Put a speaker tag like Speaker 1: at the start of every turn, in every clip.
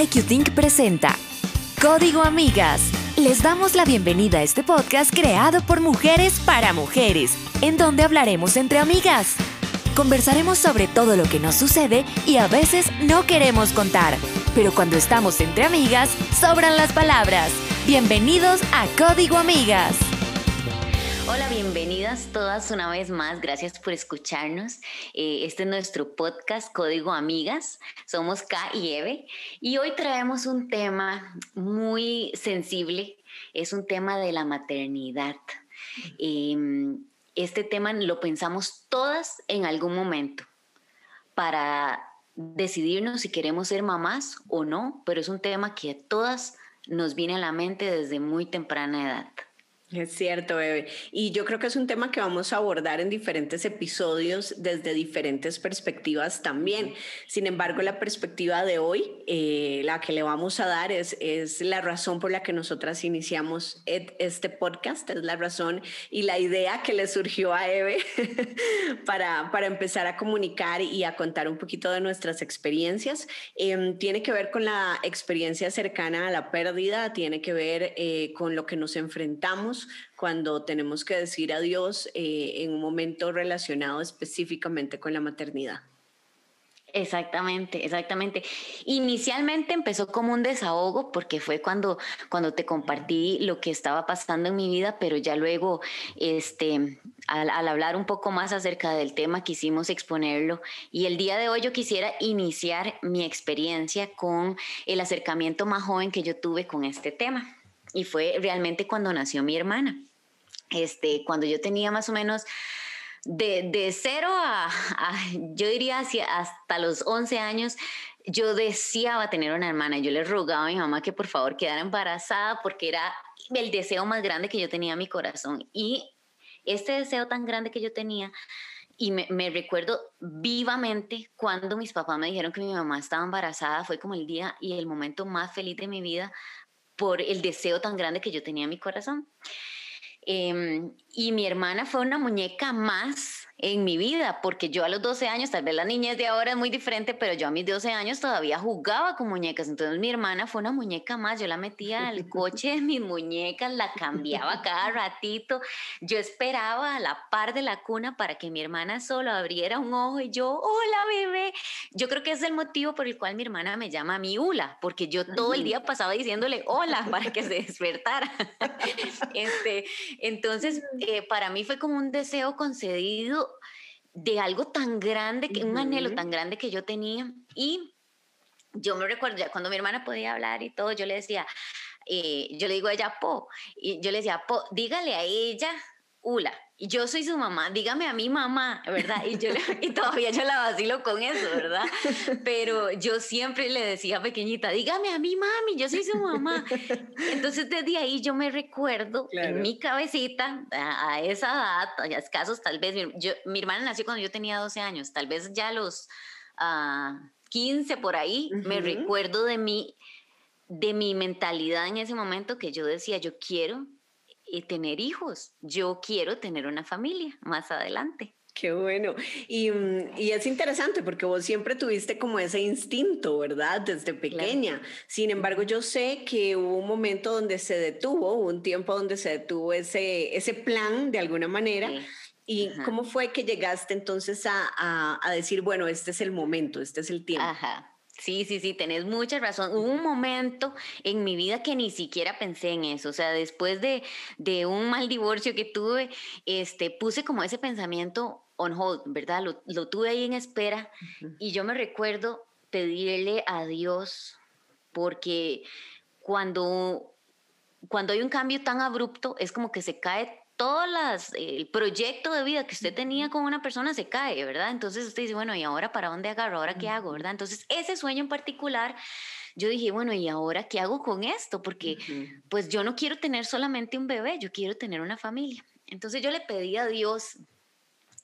Speaker 1: IQ Think presenta Código Amigas. Les damos la bienvenida a este podcast creado por mujeres para mujeres, en donde hablaremos entre amigas. Conversaremos sobre todo lo que nos sucede y a veces no queremos contar, pero cuando estamos entre amigas, sobran las palabras. Bienvenidos a Código Amigas.
Speaker 2: Hola, bienvenidas todas una vez más. Gracias por escucharnos. Eh, este es nuestro podcast Código Amigas. Somos K y Eve. Y hoy traemos un tema muy sensible. Es un tema de la maternidad. Em, este tema lo pensamos todas en algún momento para decidirnos si queremos ser mamás o no, pero es un tema que a todas nos viene a la mente desde muy temprana edad.
Speaker 3: Es cierto, Bebe. Y yo creo que es un tema que vamos a abordar en diferentes episodios desde diferentes perspectivas también. Sin embargo, la perspectiva de hoy, eh, la que le vamos a dar es, es la razón por la que nosotras iniciamos este podcast, es la razón y la idea que le surgió a Eve para, para empezar a comunicar y a contar un poquito de nuestras experiencias. Em, tiene que ver con la experiencia cercana a la pérdida, tiene que ver eh, con lo que nos enfrentamos cuando tenemos que decir adiós eh, en un momento relacionado específicamente con la maternidad.
Speaker 2: Exactamente, exactamente. Inicialmente empezó como un desahogo porque fue cuando, cuando te compartí lo que estaba pasando en mi vida, pero ya luego, este, al, al, hablar un poco más acerca del tema, quisimos exponerlo. Y el día de hoy yo quisiera iniciar mi experiencia con el acercamiento más joven que yo tuve con este tema y fue realmente cuando nació mi hermana. Este, cuando yo tenía más o menos de, de cero a, yo diría hacia, hasta los 11 años, yo deseaba tener una hermana. Yo le rogaba a mi mamá que por favor quedara embarazada porque era el deseo más grande que yo tenía en mi corazón. Y este deseo tan grande que yo tenía, y me, me, recuerdo vivamente cuando mis papás me dijeron que mi mamá estaba embarazada, fue como el día y el momento más feliz de mi vida por el deseo tan grande que yo tenía en mi corazón. Em, y mi hermana fue una muñeca más en mi vida, porque yo a los 12 años, tal vez la niñez de ahora es muy diferente, pero yo a mis 12 años todavía jugaba con muñecas. Entonces mi hermana fue una muñeca más. Yo la metía al coche de mis muñecas, la cambiaba cada ratito. Yo esperaba a la par de la cuna para que mi hermana solo abriera un ojo y yo, hola bebé. Yo creo que es el motivo por el cual mi hermana me llama mi Ula, porque yo todo el día pasaba diciéndole hola para que se despertara. este, entonces, eh, para mí fue como un deseo concedido de algo tan grande, que, un anhelo tan grande que yo tenía. Y yo me recuerdo, ya cuando mi hermana podía hablar y todo, yo le decía, eh, yo le digo a ella, Po, y yo le decía, Po, dígale a ella, Ula, y yo soy su mamá, dígame a mi mamá, ¿verdad? Y, yo, y todavía yo la vacilo con eso, ¿verdad? Pero yo siempre le decía pequeñita, dígame a mi mami, yo soy su mamá. Entonces desde ahí yo me recuerdo en mi cabecita, a, esa edad, a escasos tal vez, yo, mi hermana nació cuando yo tenía 12 años, tal vez ya los 15 ah, por ahí, me recuerdo de mi, de mi mentalidad en ese momento que yo decía, yo quiero y tener hijos. Yo quiero tener una familia más adelante.
Speaker 3: Qué bueno. Y, mm, y, es interesante porque vos siempre tuviste como ese instinto, ¿verdad? Desde pequeña. Sin embargo, yo sé que hubo un momento donde se detuvo, un tiempo donde se detuvo ese, ese plan de alguna manera. ¿Y cómo fue que llegaste entonces a, a, a, decir, bueno, este es el momento, este es el tiempo?
Speaker 2: Ajá. Sí, sí, sí, tenés mucha razón. Hubo un momento en mi vida que ni siquiera pensé en eso. O sea, después de, de un mal divorcio que tuve, este, puse como ese pensamiento on hold, ¿verdad? Lo, lo tuve ahí en espera y yo me recuerdo pedirle a Dios porque cuando, cuando hay un cambio tan abrupto es como que se cae todo las, el proyecto de vida que usted tenía con una persona se cae, ¿verdad? Entonces usted dice, bueno, ¿y ahora para dónde agarro? ¿Ahora qué hago? ¿Verdad? Entonces ese sueño en particular, yo dije, bueno, ¿y ahora qué hago con esto? Porque pues yo no quiero tener solamente un bebé, yo quiero tener una familia. Entonces yo le pedí a Dios,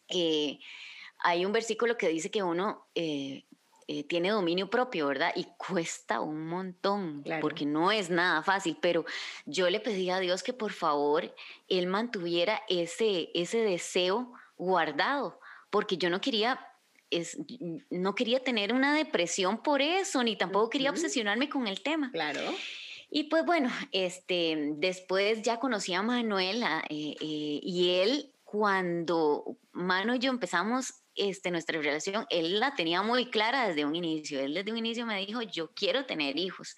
Speaker 2: eh, hay un versículo que dice que uno eh, eh, tiene dominio propio, ¿verdad? Y cuesta un montón, porque no es nada fácil, pero yo le pedí a Dios que por favor Él mantuviera ese, ese deseo guardado, porque yo no quería es, no quería tener una depresión por eso, ni tampoco quería obsesionarme con el tema.
Speaker 3: Claro.
Speaker 2: Y pues bueno, este, después ya conocí a Manuel eh, eh, y él cuando Mano y yo empezamos este, nuestra relación, él la tenía muy clara desde un inicio. Él desde un inicio me dijo, yo quiero tener hijos.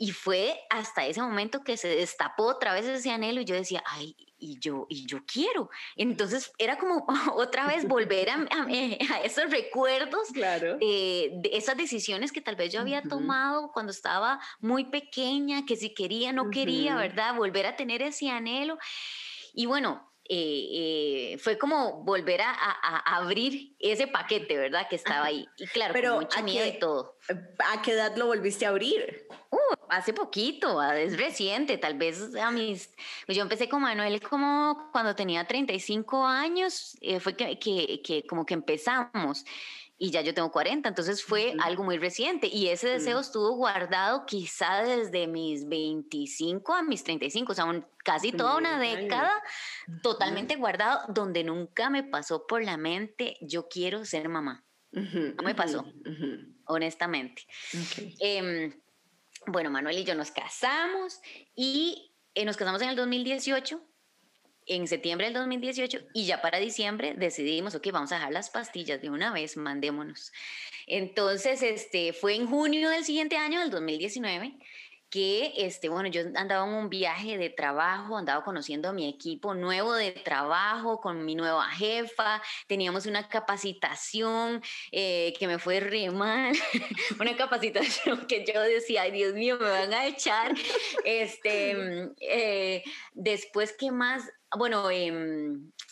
Speaker 2: Y fue hasta ese momento que se destapó otra vez ese anhelo y yo decía, ay, y yo, y yo quiero. Entonces era como otra vez volver a, a, esos recuerdos
Speaker 3: claro.
Speaker 2: de esas decisiones que tal vez yo había tomado cuando estaba muy pequeña, que si quería, no quería, ¿verdad? Volver a tener ese anhelo. Y bueno, eh, eh, fue como volver a, abrir ese paquete, ¿verdad? Que estaba ahí. Y claro,
Speaker 3: Pero
Speaker 2: con mucho miedo y todo.
Speaker 3: ¿A qué edad lo volviste a abrir?
Speaker 2: Uh, hace poquito, es reciente, tal vez a mis... Pues yo empecé con Manuel como cuando tenía 35 años, eh, fue que, que, que como que empezamos y ya yo tengo 40, entonces fue algo muy reciente y ese deseo estuvo guardado quizá desde mis 25 a mis 35, o sea, casi toda una década totalmente guardado, donde nunca me pasó por la mente, yo quiero ser mamá. no me pasó, honestamente. Em, bueno, Manuel y yo nos casamos y eh, nos casamos en el 2018 en septiembre del 2018 y ya para diciembre decidimos, ok, vamos a dejar las pastillas de una vez, mandémonos. Entonces, este, fue en junio del siguiente año, del 2019, que, este, bueno, yo andaba en un viaje de trabajo, andaba conociendo a mi equipo nuevo de trabajo, con mi nueva jefa, teníamos una capacitación eh, que me fue re mal, una capacitación que yo decía, ay Dios mío, me van a echar. este, eh, después, ¿qué más? bueno, eh,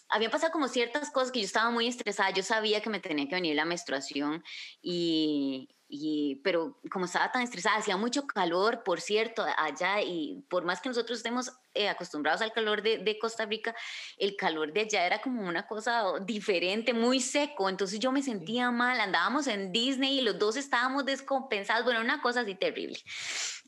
Speaker 2: había pasado como ciertas cosas que yo estaba muy estresada, yo sabía que me tenía que venir la menstruación y, y, pero como estaba tan estresada, hacía mucho calor, por cierto, allá y por más que nosotros estemos eh, acostumbrados al calor de, de, Costa Rica, el calor de allá era como una cosa diferente, muy seco, entonces yo me sentía mal, andábamos en Disney y los dos estábamos descompensados, bueno, una cosa así terrible.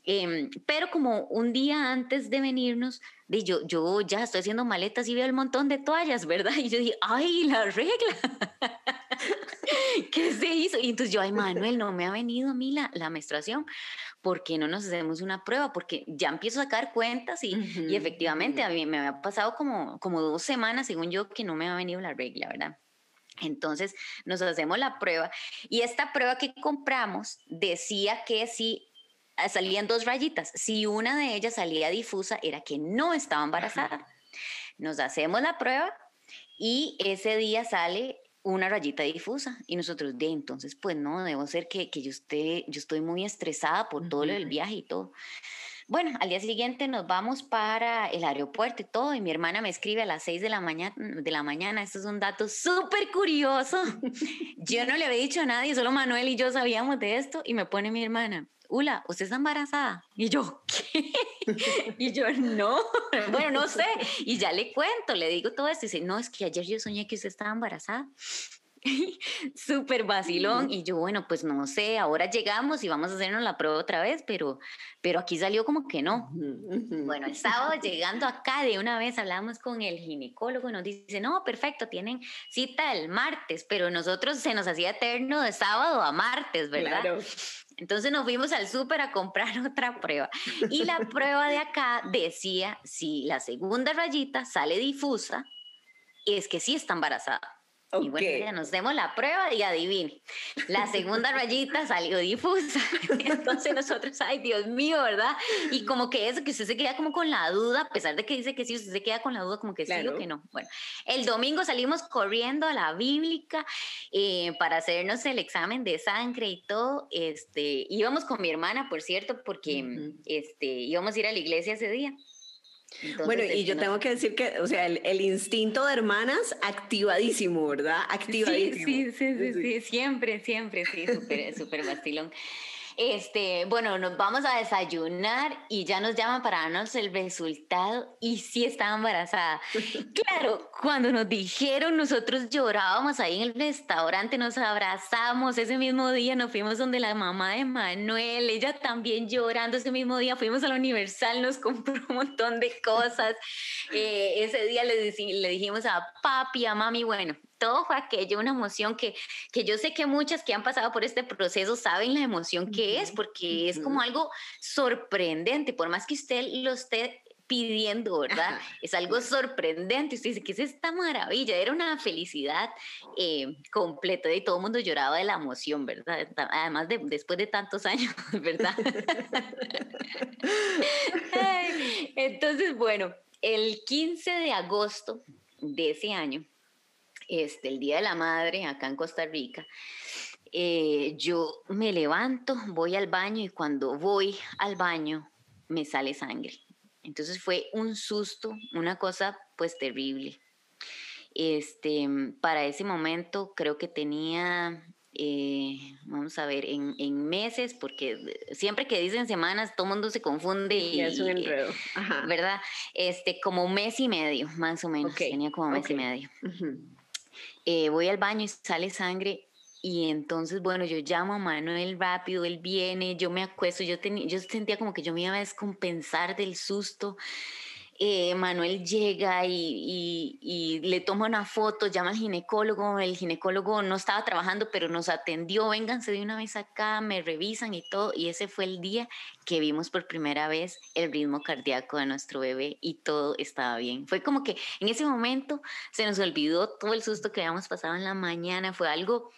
Speaker 2: Eh, pero como un día antes de venirnos, de yo, yo ya estoy haciendo maletas y veo el montón de toallas, ¿verdad? Y yo dije, ay, la regla. ¿Qué se hizo? Y entonces yo, ay, Manuel, no me ha venido a mí la, la menstruación. ¿Por qué no nos hacemos una prueba? Porque ya empiezo a sacar cuentas y, y efectivamente a mí me había pasado como, como dos semanas, según yo, que no me ha venido la regla, ¿verdad? Entonces nos hacemos la prueba y esta prueba que compramos decía que si salían dos rayitas. Si una de ellas salía difusa, era que no estaba embarazada. Nos hacemos la prueba y ese día sale una rayita difusa y nosotros de entonces pues no debo ser que, que yo esté yo estoy muy estresada por todo el viaje y todo bueno, al día siguiente nos vamos para el aeropuerto y todo, y mi hermana me escribe a las 6 de la mañana, de la mañana. Esto es un dato súper curioso. Yo no le había dicho a nadie, solo Manuel y yo sabíamos de esto, y me pone mi hermana, Ula, ¿usted está embarazada? Y yo, ¿qué? Y yo, no, bueno, no sé. Y ya le cuento, le digo todo esto. Y dice, no, es que ayer yo soñé que usted estaba embarazada. Súper vacilón. Y yo, bueno, pues no sé, ahora llegamos y vamos a hacernos la prueba otra vez, pero, pero aquí salió como que no. Bueno, el sábado llegando acá, de una vez hablamos con el ginecólogo y nos dice, no, perfecto, tienen cita el martes, pero nosotros se nos hacía eterno de sábado a martes, ¿verdad? Claro. Entonces nos fuimos al súper a comprar otra prueba. Y la prueba de acá decía, si la segunda rayita sale difusa, es que sí está embarazada. Y bueno, ya nos demos la prueba y adivine. La segunda rayita salió difusa. Entonces nosotros, ay Dios mío, ¿verdad? Y como que eso, que usted se queda como con la duda, a pesar de que dice que sí, usted se queda con la duda como que sí o que no. Bueno, el domingo salimos corriendo a la bíblica eh, para hacernos el examen de sangre y todo. Este, íbamos con mi hermana, por cierto, porque este, íbamos a ir a la iglesia ese día
Speaker 3: bueno, y yo tengo que decir que, o sea, el, instinto de hermanas activadísimo, ¿verdad? Activadísimo.
Speaker 2: Sí, sí, sí, sí, siempre, siempre, sí, súper, súper bastilón. Este, bueno, nos vamos a desayunar y ya nos llaman para darnos el resultado y sí estaba embarazada. Claro, cuando nos dijeron, nosotros llorábamos ahí en el restaurante, nos abrazamos. Ese mismo día nos fuimos donde la mamá de Manuel, ella también llorando. Ese mismo día fuimos a la Universal, nos compró un montón de cosas. Eh, ese día le, le dijimos a papi, a mami, bueno, todo fue aquello, una emoción que, que yo sé que muchas que han pasado por este proceso saben la emoción que es, porque es como algo sorprendente, por más que usted lo esté pidiendo, ¿verdad? Es algo sorprendente. Usted dice, ¿qué es esta maravilla? Era una felicidad eh, completa y todo el mundo lloraba de la emoción, ¿verdad? Además, de, después de tantos años, ¿verdad? Entonces, bueno, el 15 de agosto de ese año, este, el Día de la Madre acá en Costa Rica, eh, yo me levanto, voy al baño y cuando voy al baño me sale sangre. Entonces fue un susto, una cosa pues terrible. Este, para ese momento creo que tenía, eh, vamos a ver, en, meses, porque siempre que dicen semanas todo el mundo se confunde. Y,
Speaker 3: es un enredo.
Speaker 2: ¿Verdad? Este, como mes y medio, más o menos. Tenía como mes y medio. Eh, voy al baño y sale sangre y entonces, bueno, yo llamo a Manuel rápido, él viene, yo me acuesto, yo, tenía, yo sentía como que yo me iba a descompensar del susto. Eh, Manuel llega y, y, le toma una foto, llama al ginecólogo, el ginecólogo no estaba trabajando, pero nos atendió, vénganse de una vez acá, me revisan y todo, y ese fue el día que vimos por primera vez el ritmo cardíaco de nuestro bebé y todo estaba bien. Fue como que en ese momento se nos olvidó todo el susto que habíamos pasado en la mañana, fue algo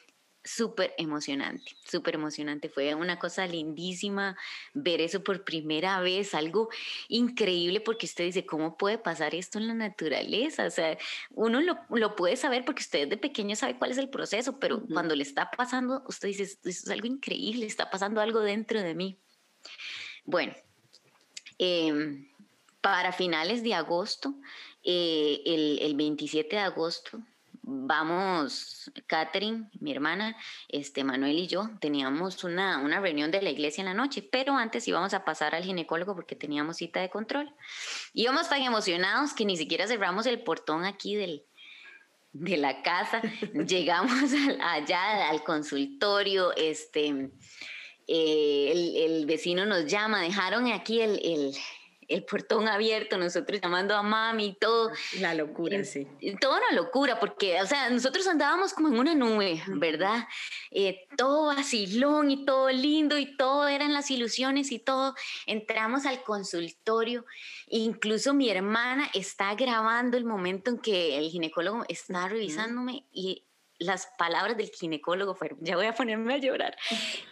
Speaker 2: súper emocionante, súper emocionante. Fue una cosa lindísima ver eso por primera vez, algo increíble porque usted dice, ¿cómo puede pasar esto en la naturaleza? O sea, uno lo, puede saber porque usted de pequeño sabe cuál es el proceso, pero cuando le está pasando, usted dice, esto es algo increíble, está pasando algo dentro de mí. Bueno, em, para finales de agosto, eh, el, el 27 de agosto, vamos, Catherine, mi hermana, este, Manuel y yo, teníamos una, una reunión de la iglesia en la noche, pero antes íbamos a pasar al ginecólogo porque teníamos cita de control. Íbamos tan emocionados que ni siquiera cerramos el portón aquí del, de la casa. Llegamos allá al consultorio, este, eh, el, el, vecino nos llama, dejaron aquí el, el el portón abierto, nosotros llamando a mami y todo.
Speaker 3: La locura, sí.
Speaker 2: Toda una locura, porque, o sea, nosotros andábamos como en una nube, ¿verdad? Eh, todo vacilón y todo lindo y todo eran las ilusiones y todo. Entramos al consultorio, incluso mi hermana está grabando el momento en que el ginecólogo está revisándome y las palabras del ginecólogo fueron, ya voy a ponerme a llorar.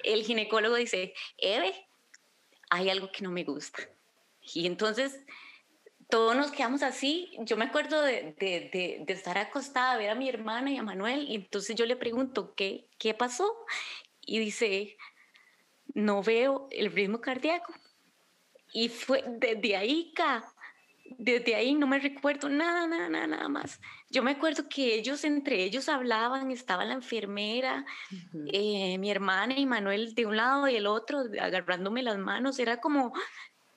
Speaker 2: El ginecólogo dice, Eve, hay algo que no me gusta y entonces todos nos quedamos así. Yo me acuerdo de, de, de, estar acostada, a ver a mi hermana y a Manuel, y entonces yo le pregunto, ¿qué, qué pasó? Y dice, no veo el ritmo cardíaco. Y fue desde ahí, desde ahí no me recuerdo nada, nada, nada, nada más. Yo me acuerdo que ellos, entre ellos hablaban, estaba la enfermera, eh, mi hermana y Manuel de un lado y el otro, agarrándome las manos, era como,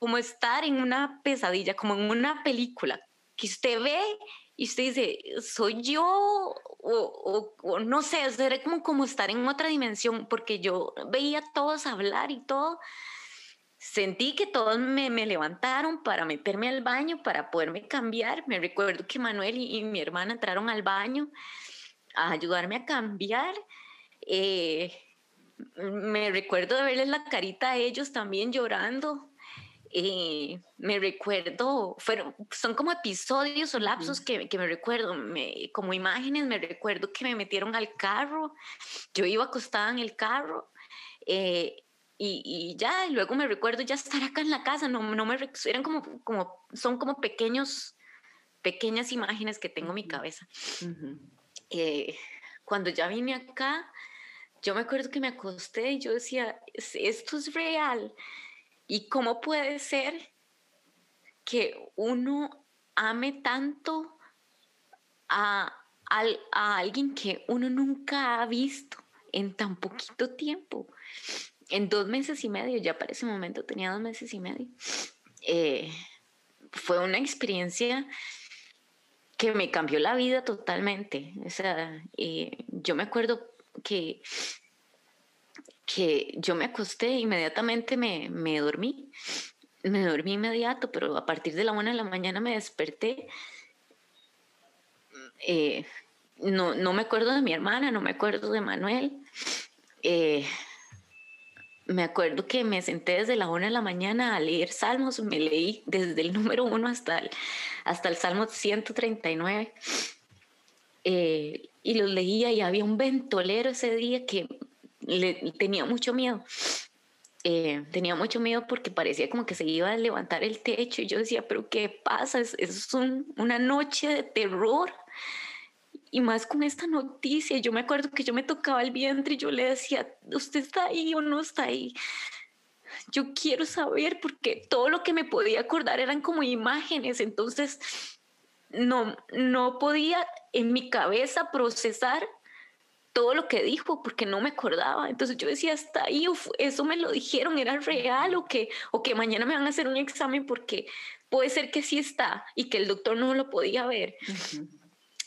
Speaker 2: como estar en una pesadilla, como en una película, que usted ve y usted dice, soy yo, o, no sé, era como, como estar en otra dimensión, porque yo veía a todos hablar y todo. Sentí que todos me, me, levantaron para meterme al baño, para poderme cambiar. Me recuerdo que Manuel y, mi hermana entraron al baño a ayudarme a cambiar. Eh, me recuerdo de verles la carita a ellos también llorando. Eh, me recuerdo, fueron, son como episodios o lapsos que, que me recuerdo, me, como imágenes, me recuerdo que me metieron al carro, yo iba acostada en el carro eh, y, y, ya, y luego me recuerdo ya estar acá en la casa, no, no me, eran como, como, son como pequeños, pequeñas imágenes que tengo en mi cabeza. Eh, cuando ya vine acá, yo me acuerdo que me acosté y yo decía, esto es real. ¿Y cómo puede ser que uno ame tanto a, alguien que uno nunca ha visto en tan poquito tiempo? En dos meses y medio, ya para ese momento tenía dos meses y medio. Eh, fue una experiencia que me cambió la vida totalmente. O sea, eh, yo me acuerdo que que yo me acosté, inmediatamente me, me dormí, me dormí inmediato, pero a partir de la una de la mañana me desperté. Eh, no, no me acuerdo de mi hermana, no me acuerdo de Manuel. Eh, me acuerdo que me senté desde la una de la mañana a leer salmos, me leí desde el número uno hasta el, hasta el salmo 139. Eh, y los leía y había un ventolero ese día que le, tenía mucho miedo. Eh, tenía mucho miedo porque parecía como que se iba a levantar el techo y yo decía, pero ¿qué pasa? Es, es una noche de terror y más con esta noticia, yo me acuerdo que yo me tocaba el vientre y yo le decía, ¿usted está ahí o no está ahí? Yo quiero saber porque todo lo que me podía acordar eran como imágenes, entonces no, no podía en mi cabeza procesar todo lo que dijo porque no me acordaba. Entonces yo decía, está ahí, eso me lo dijeron, era real o que, o que mañana me van a hacer un examen porque puede ser que sí está y que el doctor no lo podía ver.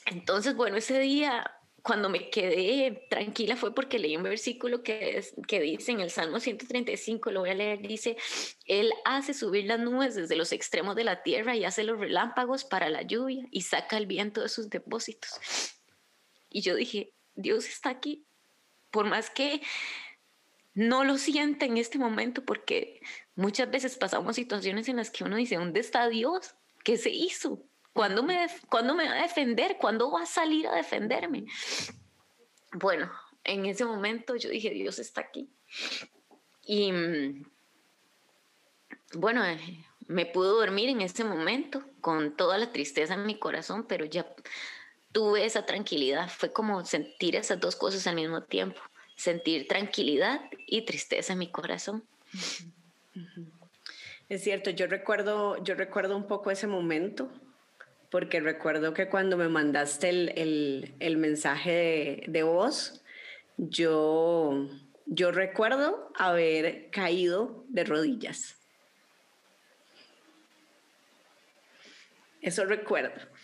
Speaker 2: Entonces, bueno, ese día cuando me quedé tranquila fue porque leí un versículo que, es, que dice en el Salmo 135, lo voy a leer, dice, Él hace subir las nubes desde los extremos de la tierra y hace los relámpagos para la lluvia y saca el viento de sus depósitos. Y yo dije, Dios está aquí, por más que no lo sienta en este momento, porque muchas veces pasamos situaciones en las que uno dice, ¿dónde está Dios? ¿Qué se hizo? ¿Cuándo me, va a defender? ¿Cuándo va a salir a defenderme? Bueno, en ese momento yo dije, Dios está aquí. Y mm, bueno, eh, me pudo dormir en ese momento con toda la tristeza en mi corazón, pero ya tuve esa tranquilidad. Fue como sentir esas dos cosas al mismo tiempo. Sentir tranquilidad y tristeza en mi corazón.
Speaker 3: Es cierto, yo recuerdo, yo recuerdo un poco ese momento porque recuerdo que cuando me mandaste el, mensaje de, voz, yo, yo recuerdo haber caído de rodillas. Eso recuerdo.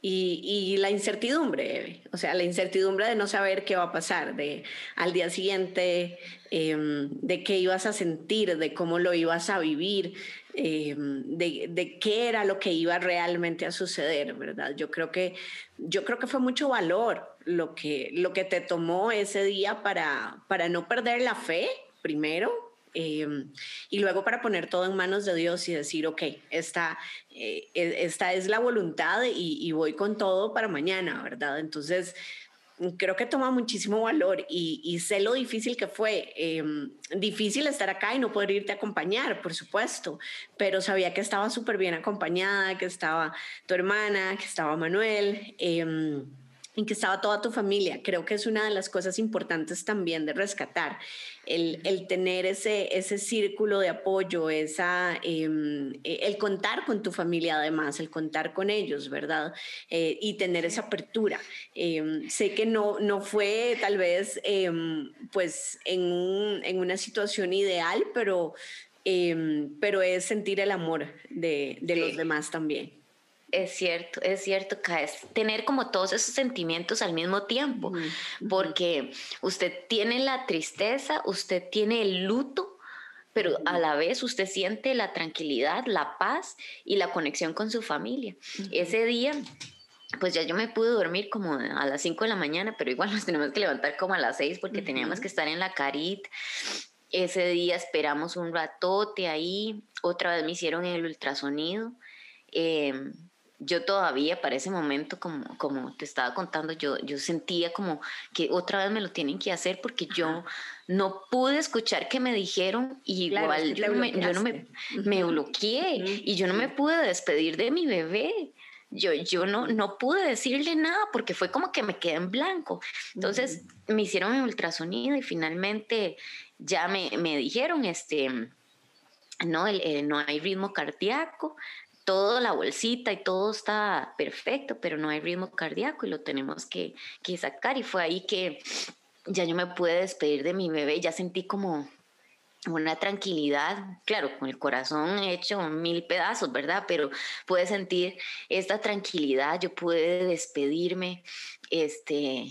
Speaker 3: Y, la incertidumbre, o sea, la incertidumbre de no saber qué va a pasar, de al día siguiente, em, de qué ibas a sentir, de cómo lo ibas a vivir, em, de, qué era lo que iba realmente a suceder, ¿verdad? Yo creo que, yo creo que fue mucho valor lo que, lo que te tomó ese día para, para no perder la fe, primero, Em, y luego para poner todo en manos de Dios y decir, ok, esta, eh, e, esta es la voluntad y, voy con todo para mañana, ¿verdad? Entonces, creo que toma muchísimo valor y, sé lo difícil que fue. Em, difícil estar acá y no poder irte a acompañar, por supuesto, pero sabía que estaba súper bien acompañada, que estaba tu hermana, que estaba Manuel. En que estaba toda tu familia. Creo que es una de las cosas importantes también de rescatar, el, el tener ese, ese círculo de apoyo, esa, em, e, el contar con tu familia además, el contar con ellos, ¿verdad? Eh, y tener esa apertura. Em, sé que no, no fue tal vez em, pues en, en, una situación ideal, pero, pero es sentir el amor de, de los demás también.
Speaker 2: Es cierto, es cierto, es tener como todos esos sentimientos al mismo tiempo, porque usted tiene la tristeza, usted tiene el luto, pero a la vez usted siente la tranquilidad, la paz y la conexión con su familia. Ese día, pues ya yo me pude dormir como a las 5 de la mañana, pero igual nos tenemos que levantar como a las 6 porque teníamos que estar en la carit. Ese día esperamos un ratote ahí, otra vez me hicieron el ultrasonido. Eh, yo todavía para ese momento, como, como te estaba contando, yo, yo sentía como que otra vez me lo tienen que hacer porque yo no pude escuchar que me dijeron y igual yo, no me, me bloqueé y yo no me pude despedir de mi bebé. Yo, yo no, no pude decirle nada porque fue como que me quedé en blanco. Entonces me hicieron el ultrasonido y finalmente ya me, me dijeron, este, no, el, no hay ritmo cardíaco, toda la bolsita y todo está perfecto, pero no hay ritmo cardíaco y lo tenemos que, que sacar. Y fue ahí que ya yo me pude despedir de mi bebé, ya sentí como una tranquilidad, claro, con el corazón hecho mil pedazos, ¿verdad? Pero pude sentir esta tranquilidad, yo pude despedirme, este,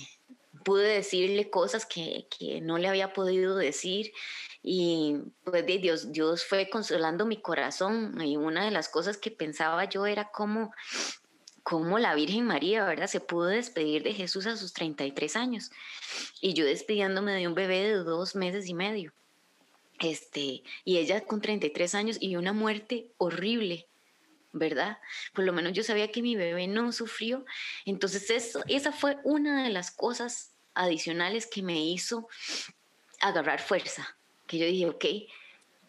Speaker 2: pude decirle cosas que, que no le había podido decir y pues Dios, Dios fue consolando mi corazón y una de las cosas que pensaba yo era cómo, cómo la Virgen María, ¿verdad? Se pudo despedir de Jesús a sus 33 años. Y yo despidiéndome de un bebé de dos meses y medio. Este, y ella con 33 años y una muerte horrible, ¿verdad? Por lo menos yo sabía que mi bebé no sufrió. Entonces eso, esa fue una de las cosas adicionales que me hizo agarrar fuerza, que yo dije, ok,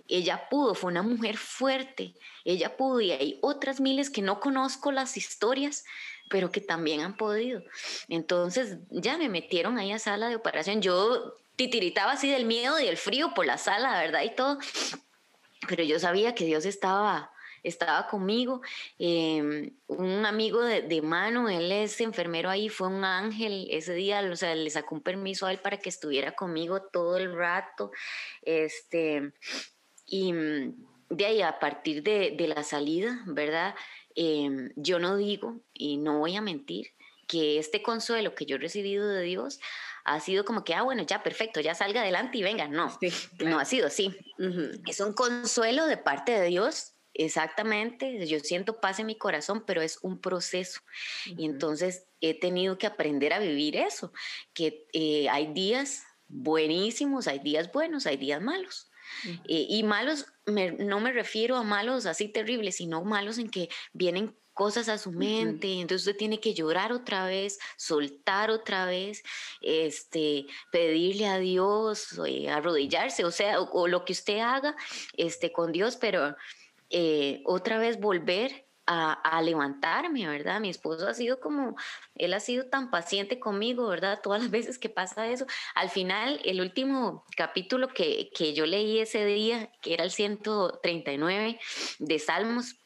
Speaker 2: ella pudo, fue una mujer fuerte, ella pudo y hay otras miles que no conozco las historias, pero que también han podido. Entonces ya me metieron ahí a sala de operación, yo titiritaba así del miedo y del frío por la sala, ¿verdad? Y todo, pero yo sabía que Dios estaba estaba conmigo. Em, un amigo de, mano, él es enfermero ahí, fue un ángel ese día, o sea, le sacó un permiso a él para que estuviera conmigo todo el rato. Este, y mm, de ahí, a partir de, la salida, ¿verdad? Em, yo no digo, y no voy a mentir, que este consuelo que yo he recibido de Dios ha sido como que, ah, bueno, ya perfecto, ya salga adelante y venga. No, no ha sido así. Es un consuelo de parte de Dios Exactamente, yo siento paz en mi corazón, pero es un proceso. Y entonces he tenido que aprender a vivir eso, que eh, hay días buenísimos, hay días buenos, hay días malos. Eh, y malos, no me refiero a malos así terribles, sino malos en que vienen cosas a su mente, entonces usted tiene que llorar otra vez, soltar otra vez, este, pedirle a Dios, eh, arrodillarse, o sea, o, o, lo que usted haga este, con Dios, pero eh, otra vez volver a, levantarme, ¿verdad? Mi esposo ha sido como, él ha sido tan paciente conmigo, ¿verdad? Todas las veces que pasa eso. Al final, el último capítulo que, que yo leí ese día, que era el 139 de Salmos,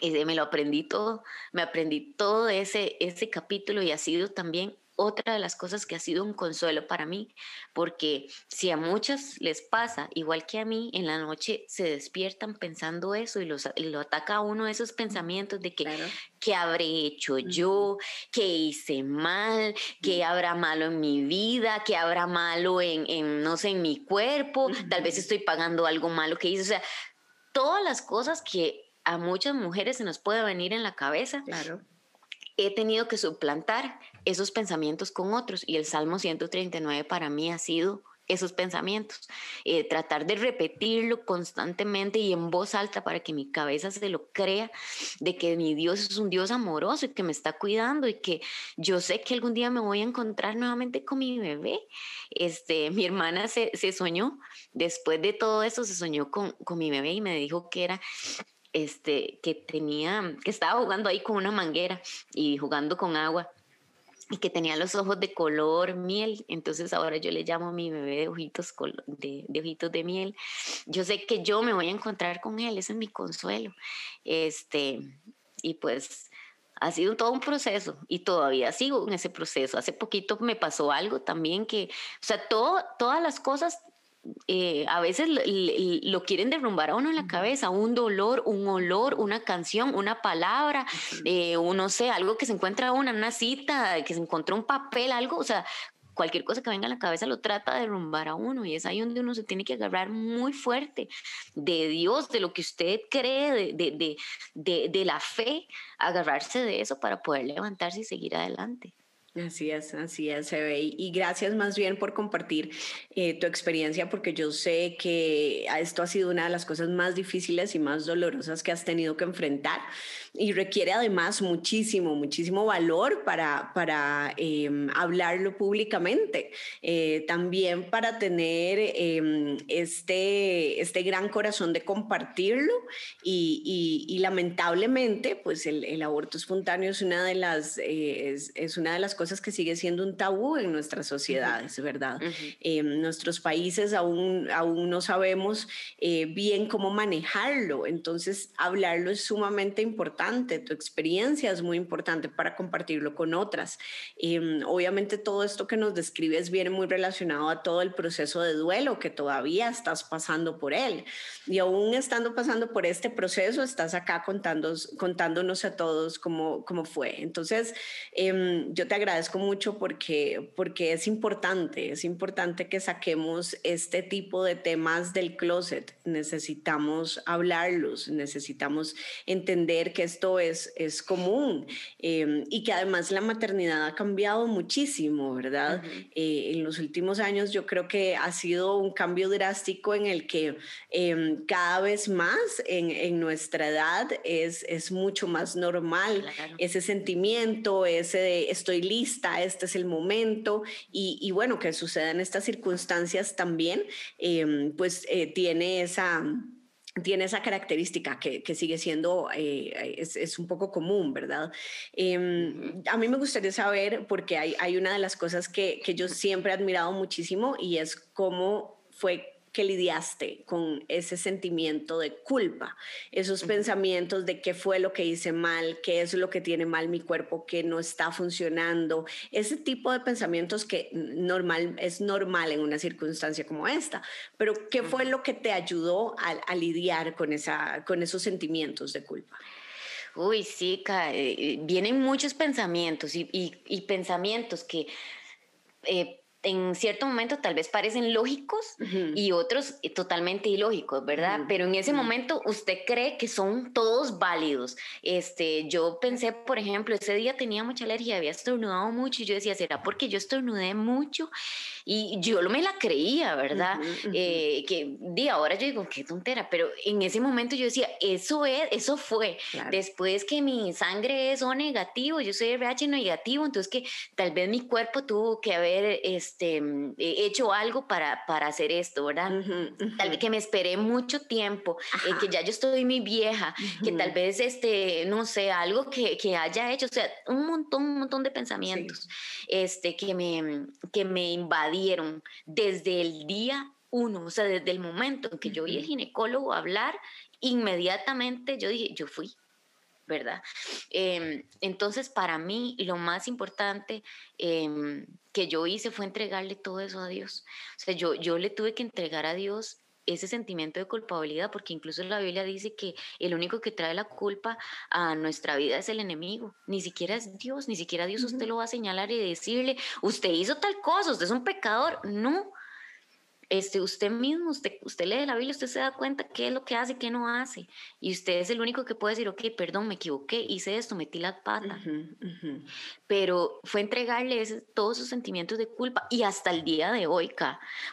Speaker 2: eh, me lo aprendí todo, me aprendí todo ese, ese capítulo y ha sido también otra de las cosas que ha sido un consuelo para mí, porque si a muchas les pasa, igual que a mí, en la noche se despiertan pensando eso y, los, lo ataca a uno esos pensamientos de que, ¿qué habré hecho yo? ¿Qué hice mal? ¿Qué habrá malo en mi vida? ¿Qué habrá malo en, no sé, en mi cuerpo? Tal vez estoy pagando algo malo que hice. O sea, todas las cosas que a muchas mujeres se nos puede venir en la cabeza.
Speaker 3: Claro
Speaker 2: he tenido que suplantar esos pensamientos con otros y el Salmo 139 para mí ha sido esos pensamientos, eh, tratar de repetirlo constantemente y en voz alta para que mi cabeza se lo crea de que mi Dios es un Dios amoroso y que me está cuidando y que yo sé que algún día me voy a encontrar nuevamente con mi bebé. Este, mi hermana se, se soñó, después de todo eso se soñó con, con mi bebé y me dijo que era este, que tenía, que estaba jugando ahí con una manguera y jugando con agua y que tenía los ojos de color miel, entonces ahora yo le llamo a mi bebé de ojitos de, ojitos de miel. Yo sé que yo me voy a encontrar con él, ese es mi consuelo. Este, y pues ha sido todo un proceso y todavía sigo en ese proceso. Hace poquito me pasó algo también que, o sea, todo, todas las cosas eh, a veces lo, quieren derrumbar a uno en la cabeza, un dolor, un olor, una canción, una palabra, eh, o no sé, algo que se encuentra una, una cita, que se encontró un papel, algo, o sea, cualquier cosa que venga a la cabeza lo trata de derrumbar a uno y es ahí donde uno se tiene que agarrar muy fuerte de Dios, de lo que usted cree, de, de, de, de la fe, agarrarse de eso para poder levantarse y seguir adelante.
Speaker 3: Así es, así es, se ve. Y gracias más bien por compartir eh, tu experiencia, porque yo sé que esto ha sido una de las cosas más difíciles y más dolorosas que has tenido que enfrentar y requiere además muchísimo, muchísimo valor para, para em, hablarlo públicamente. Eh, también para tener em, este, este gran corazón de compartirlo y, y, lamentablemente, pues el, el, aborto espontáneo es una de las, eh, es, es una de las cosas cosas que sigue siendo un tabú en nuestras sociedades, ¿verdad? En nuestros países aún, aún no sabemos eh, bien cómo manejarlo, entonces hablarlo es sumamente importante, tu experiencia es muy importante para compartirlo con otras. Em, obviamente todo esto que nos describes viene muy relacionado a todo el proceso de duelo que todavía estás pasando por él. Y aún estando pasando por este proceso, estás acá contándonos, contándonos a todos cómo, cómo fue. Entonces, em, yo te agradezco agradezco mucho porque, porque es importante, es importante que saquemos este tipo de temas del closet. Necesitamos hablarlos, necesitamos entender que esto es, es común em, y que además la maternidad ha cambiado muchísimo, ¿verdad? Eh, en los últimos años yo creo que ha sido un cambio drástico en el que em, cada vez más en, en, nuestra edad es, es mucho más normal ese sentimiento, ese de estoy lista, este es el momento y, bueno, que suceda en estas circunstancias también, em, pues eh, tiene esa tiene esa característica que, sigue siendo, eh, es, un poco común, ¿verdad? Em, a mí me gustaría saber, porque hay, hay una de las cosas que, que yo siempre he admirado muchísimo y es cómo fue que lidiaste con ese sentimiento de culpa, esos pensamientos de qué fue lo que hice mal, qué es lo que tiene mal mi cuerpo, qué no está funcionando, ese tipo de pensamientos que normal, es normal en una circunstancia como esta, pero qué fue lo que te ayudó a, lidiar con, esa, con esos sentimientos de culpa.
Speaker 2: Uy, sí, eh, vienen muchos pensamientos y, y, pensamientos que... Eh, en cierto momento tal vez parecen lógicos y otros eh, totalmente ilógicos, ¿verdad? Pero en ese momento usted cree que son todos válidos. Este, yo pensé, por ejemplo, ese día tenía mucha alergia, había estornudado mucho y yo decía, ¿será porque yo estornudé mucho? Y yo me la creía, ¿verdad? Eh, que di, ahora yo digo, qué tontera, pero en ese momento yo decía, eso es, eso fue. Después que mi sangre es O negativo, yo soy RH negativo, entonces que tal vez mi cuerpo tuvo que haber este, hecho algo para, para hacer esto, ¿verdad? Tal vez que me esperé mucho tiempo, eh, que ya yo estoy muy vieja, que tal vez, este, no sé, algo que, que, haya hecho, o sea, un montón, un montón de pensamientos este, que, me, que me invadieron dieron desde el día uno, o sea, desde el momento en que yo vi al ginecólogo hablar, inmediatamente yo dije, yo fui, ¿verdad? Em, entonces, para mí, lo más importante em, que yo hice fue entregarle todo eso a Dios. O sea, yo, yo le tuve que entregar a Dios ese sentimiento de culpabilidad, porque incluso la Biblia dice que el único que trae la culpa a nuestra vida es el enemigo, ni siquiera es Dios, ni siquiera Dios usted lo va a señalar y decirle, usted hizo tal cosa, usted es un pecador, no, este, usted mismo, usted, usted lee la Biblia, usted se da cuenta qué es lo que hace y qué no hace. Y usted es el único que puede decir, ok, perdón, me equivoqué, hice esto, metí la pata. Pero fue entregarle todos sus sentimientos de culpa y hasta el día de hoy,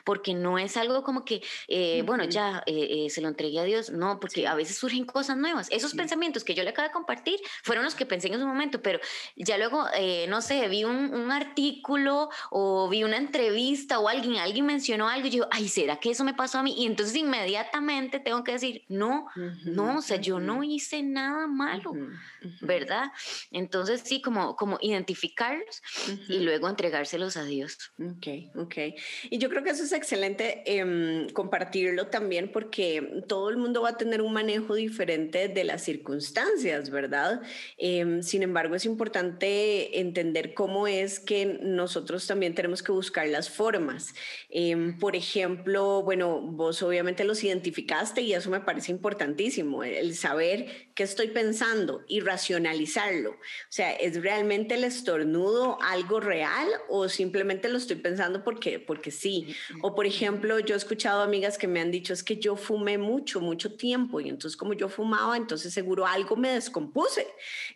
Speaker 2: porque no es algo como que, eh, bueno, ya eh, eh, se lo entregué a Dios, no, porque a veces surgen cosas nuevas. Esos pensamientos que yo le acabo de compartir fueron los que pensé en ese momento, pero ya luego, no sé, vi un, un, artículo o vi una entrevista o alguien, alguien mencionó algo y yo, ay, ¿será que eso me pasó a mí? Y entonces inmediatamente tengo que decir, no, no, o sea, yo no hice nada malo, ¿verdad? Entonces sí, como, como identificarlos y luego entregárselos a Dios.
Speaker 3: Ok, ok. Y yo creo que eso es excelente em, compartirlo también porque todo el mundo va a tener un manejo diferente de las circunstancias, ¿verdad? Em, sin embargo, es importante entender cómo es que nosotros también tenemos que buscar las formas. Em, por ejemplo, ejemplo, bueno, vos obviamente los identificaste y eso me parece importantísimo, el saber qué estoy pensando y racionalizarlo. O sea, ¿es realmente el estornudo algo real o simplemente lo estoy pensando porque, porque sí? O por ejemplo, yo he escuchado amigas que me han dicho es que yo fumé mucho, mucho tiempo y entonces como yo fumaba, entonces seguro algo me descompuse.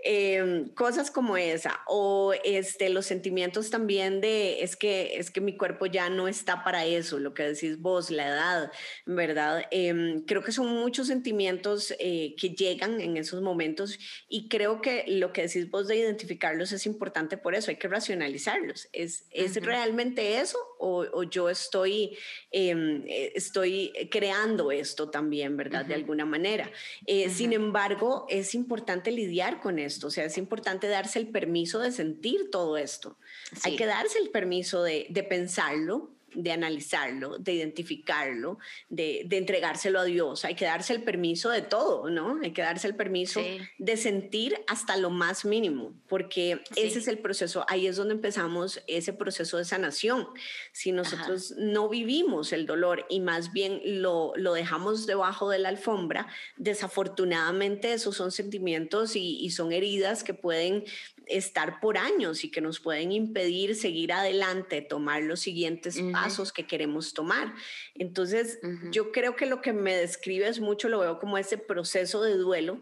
Speaker 3: Em, cosas como esa. O este, los sentimientos también de es que, es que mi cuerpo ya no está para eso, lo que decís vos, la edad, ¿verdad? Em, creo que son muchos sentimientos eh, que llegan en esos momentos y creo que lo que decís vos de identificarlos es importante por eso, hay que racionalizarlos. ¿Es, ¿es realmente eso o, yo estoy, em, eh, estoy creando esto también, ¿verdad? De alguna manera. Eh, sin embargo, es importante lidiar con esto, o sea, es importante darse el permiso de sentir todo esto. Hay que darse el permiso de, de pensarlo, de analizarlo, de identificarlo, de, entregárselo a Dios. Hay que darse el permiso de todo, ¿no? Hay que darse el permiso de sentir hasta lo más mínimo, porque ese es el proceso, ahí es donde empezamos ese proceso de sanación. Si nosotros no vivimos el dolor y más bien lo, lo, dejamos debajo de la alfombra, desafortunadamente esos son sentimientos y, y son heridas que pueden estar por años y que nos pueden impedir seguir adelante, tomar los siguientes pasos que queremos tomar. Entonces, yo creo que lo que me describes mucho lo veo como ese proceso de duelo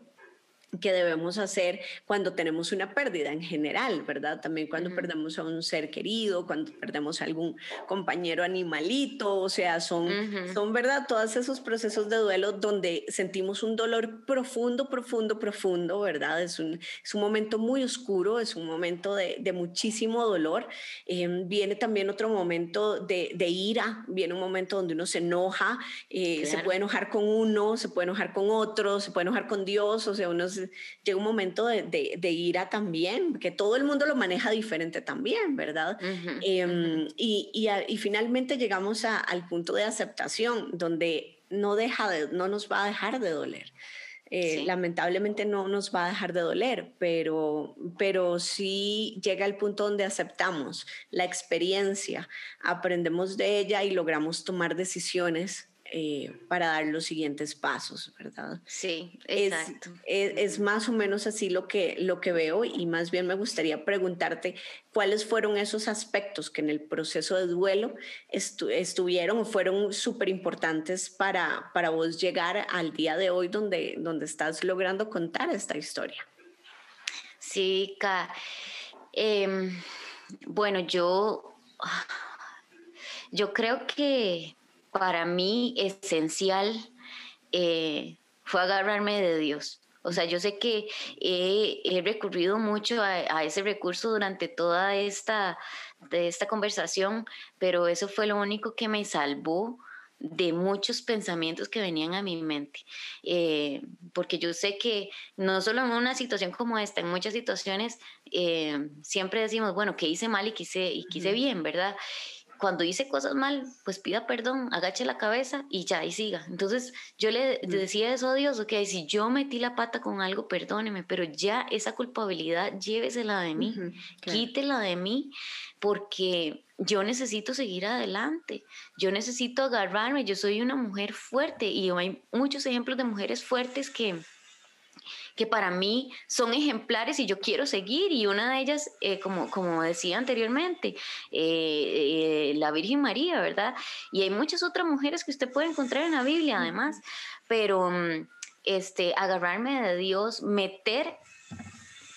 Speaker 3: que debemos hacer cuando tenemos una pérdida en general, ¿verdad? También cuando perdemos a un ser querido, cuando perdemos a algún compañero animalito, o sea, son, son, ¿verdad? Todos esos procesos de duelo donde sentimos un dolor profundo, profundo, profundo, ¿verdad? Es un, es un momento muy oscuro, es un momento de, de muchísimo dolor. Em, viene también otro momento de, de, ira, viene un momento donde uno se enoja, eh, se puede enojar con uno, se puede enojar con otro, se puede enojar con Dios, o sea, uno se llega un momento de, ira también, que todo el mundo lo maneja diferente también, ¿verdad? Em, y, y, finalmente llegamos al punto de aceptación, donde no, deja de, no nos va a dejar de doler. Eh, lamentablemente no nos va a dejar de doler, pero, pero sí llega el punto donde aceptamos la experiencia, aprendemos de ella y logramos tomar decisiones eh, para dar los siguientes pasos, ¿verdad?
Speaker 2: Sí, exacto.
Speaker 3: Es, es, más o menos así lo que, lo que veo y más bien me gustaría preguntarte cuáles fueron esos aspectos que en el proceso de duelo estuvieron o fueron súper importantes para, para vos llegar al día de hoy donde, donde estás logrando contar esta historia.
Speaker 2: Sí, Ka. Em, bueno, yo, yo creo que para mí esencial eh, fue agarrarme de Dios. O sea, yo sé que he, recurrido mucho a, ese recurso durante toda esta, de esta conversación, pero eso fue lo único que me salvó de muchos pensamientos que venían a mi mente. Eh, porque yo sé que no solo en una situación como esta, en muchas situaciones eh, siempre decimos, bueno, que hice mal y quise, y quise bien, ¿verdad? Cuando hice cosas mal, pues pida perdón, agache la cabeza y ya, y siga. Entonces yo le decía eso a Dios, ok, si yo metí la pata con algo, perdóneme, pero ya esa culpabilidad llévesela de mí, quítela de mí, porque yo necesito seguir adelante, yo necesito agarrarme, yo soy una mujer fuerte y hay muchos ejemplos de mujeres fuertes que que para mí son ejemplares y yo quiero seguir. Y una de ellas, eh, como, como decía anteriormente, eh, eh, la Virgen María, ¿verdad? Y hay muchas otras mujeres que usted puede encontrar en la Biblia, además, pero mm, este, agarrarme de Dios, meter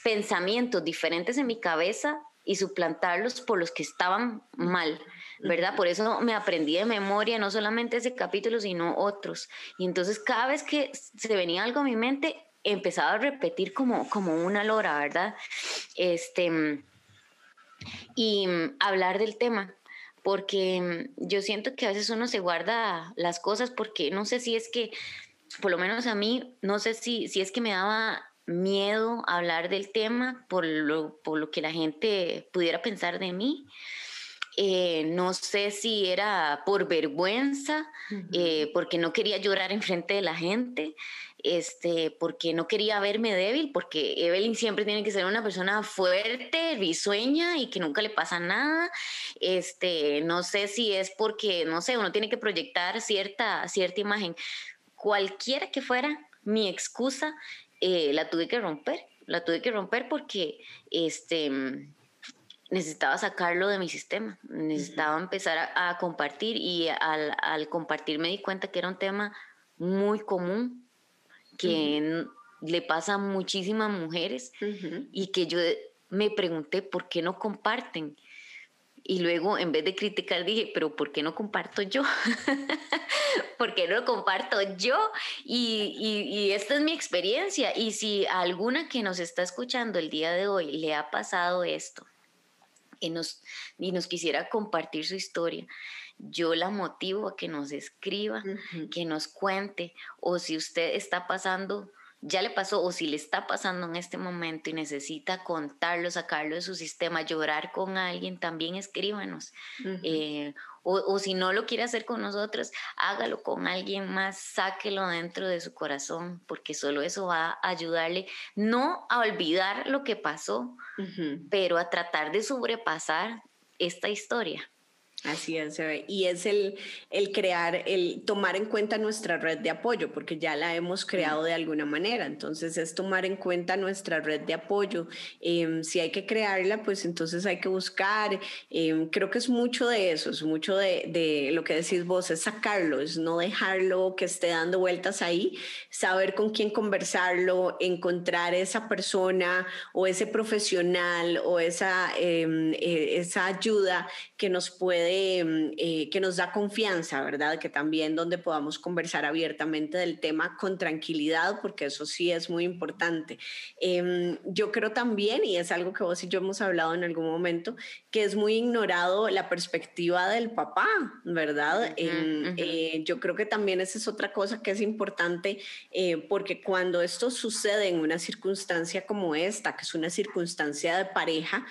Speaker 2: pensamientos diferentes en mi cabeza y suplantarlos por los que estaban mal, ¿verdad? Por eso me aprendí de memoria no solamente ese capítulo, sino otros. Y entonces cada vez que se venía algo a mi mente, empezaba a repetir como, como una lora, ¿verdad? Este, y hablar del tema, porque yo siento que a veces uno se guarda las cosas porque no sé si es que, por lo menos a mí, no sé si, si es que me daba miedo hablar del tema por lo, por lo que la gente pudiera pensar de mí. Eh, no sé si era por vergüenza, eh, porque no quería llorar en frente de la gente, este, porque no quería verme débil, porque Evelyn siempre tiene que ser una persona fuerte, risueña y que nunca le pasa nada. Este, no sé si es porque, no sé, uno tiene que proyectar cierta, cierta imagen. Cualquiera que fuera mi excusa, eh, la tuve que romper. La tuve que romper porque este, necesitaba sacarlo de mi sistema, necesitaba empezar a, compartir y al, al compartir me di cuenta que era un tema muy común que le pasa a muchísimas mujeres y que yo me pregunté por qué no comparten. Y luego, en vez de criticar, dije, pero ¿por qué no comparto yo? ¿Por qué no comparto yo? Y, y, esta es mi experiencia. Y si a alguna que nos está escuchando el día de hoy le ha pasado esto y nos, y nos quisiera compartir su historia, yo la motivo a que nos escriba, que nos cuente, o si usted está pasando, ya le pasó, o si le está pasando en este momento y necesita contarlo, sacarlo de su sistema, llorar con alguien, también escríbanos. Eh, o, si no lo quiere hacer con nosotros, hágalo con alguien más, sáquelo dentro de su corazón, porque solo eso va a ayudarle no a olvidar lo que pasó, pero a tratar de sobrepasar esta historia.
Speaker 3: Así es, y es el, el crear, el tomar en cuenta nuestra red de apoyo, porque ya la hemos creado de alguna manera, entonces es tomar en cuenta nuestra red de apoyo. Em, si hay que crearla, pues entonces hay que buscar, em, creo que es mucho de eso, es mucho de, de, lo que decís vos, es sacarlo, es no dejarlo que esté dando vueltas ahí, saber con quién conversarlo, encontrar esa persona o ese profesional o esa, eh, esa ayuda que nos puede, mm, eh, que nos da confianza, ¿verdad? Que también donde podamos conversar abiertamente del tema con tranquilidad, porque eso sí es muy importante. Em, yo creo también, y es algo que vos y yo hemos hablado en algún momento, que es muy ignorado la perspectiva del papá, ¿verdad? Em, eh, yo creo que también esa es otra cosa que es importante, eh, porque cuando esto sucede en una circunstancia como esta, que es una circunstancia de pareja,